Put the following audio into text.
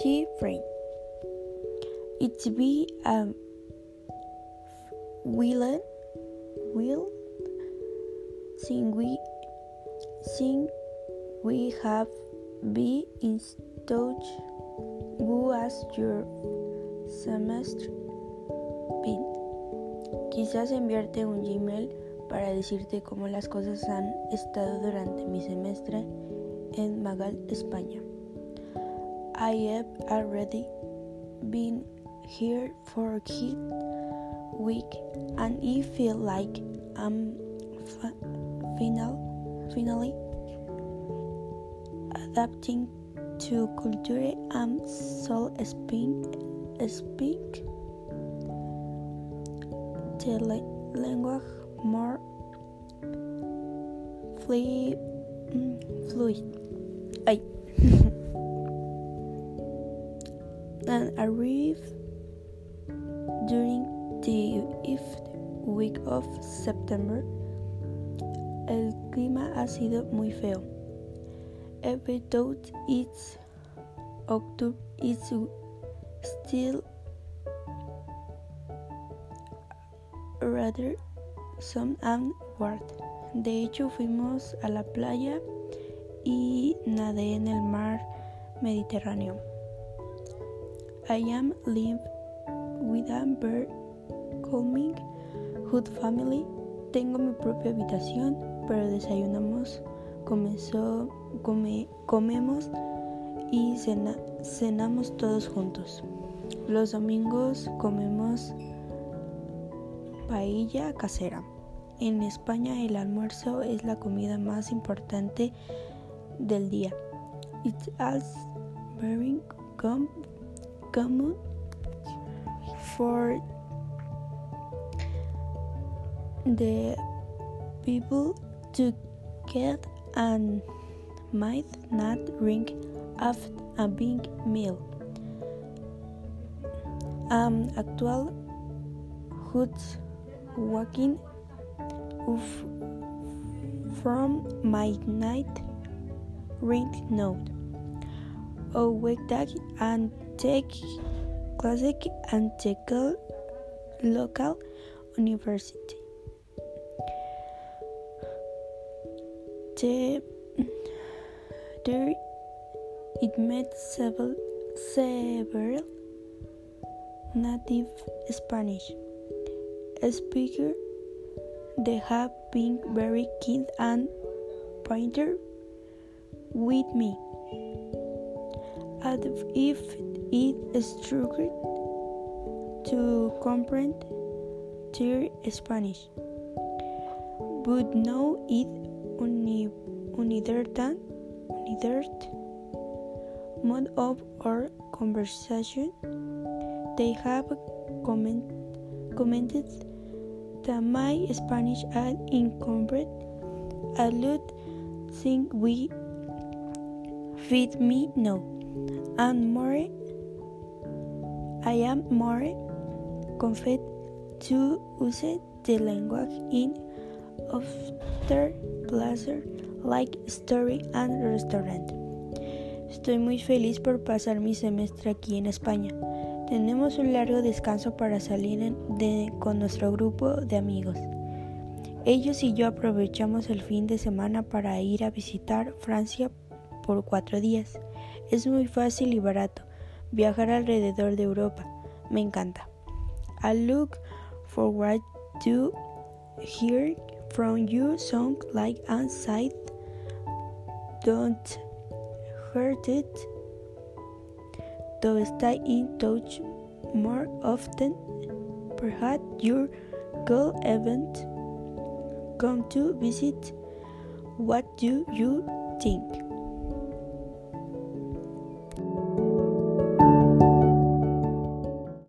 She friend. It's be a willing will sing we sing we have be in touch who as your semester been. Quizás enviarte un Gmail para decirte cómo las cosas han estado durante mi semestre en Magal, España. I have already been here for a week and I feel like I'm final, finally adapting to culture and soul speak, speak the language more mm, fluid. fluid. And arrive during the fifth week of September. El clima ha sido muy feo. Every though it's October, it's still rather some and warm. De hecho, fuimos a la playa y nadé en el mar Mediterráneo. I am live with a very calming good family. Tengo mi propia habitación, pero desayunamos, comenzó, come, comemos y cena, cenamos todos juntos. Los domingos comemos paella casera. En España el almuerzo es la comida más importante del día. It's also very common for the people to get and might not drink after a big meal. Um, actual hoods walking from my night ring note. Oh, wake that and take classic and take local university. The, there it met several, several native Spanish speakers. They have been very kind and pointer with me. And if it struggled to comprehend their Spanish, but now it uni unidirt mode of our conversation, they have comment, commented that my Spanish are incomplete. A lot think we fit me now, and more I am more confident to use the language in after pleasure like story and restaurant. Estoy muy feliz por pasar mi semestre aquí en España. Tenemos un largo descanso para salir con nuestro grupo de amigos. Ellos y yo aprovechamos el fin de semana para ir a visitar Francia por cuatro días. Es muy fácil y barato viajar alrededor de Europa. Me encanta. I look forward to hear from you song like Inside. Don't hurt it. To stay in touch more often. Perhaps your goal event come to visit. What do you think?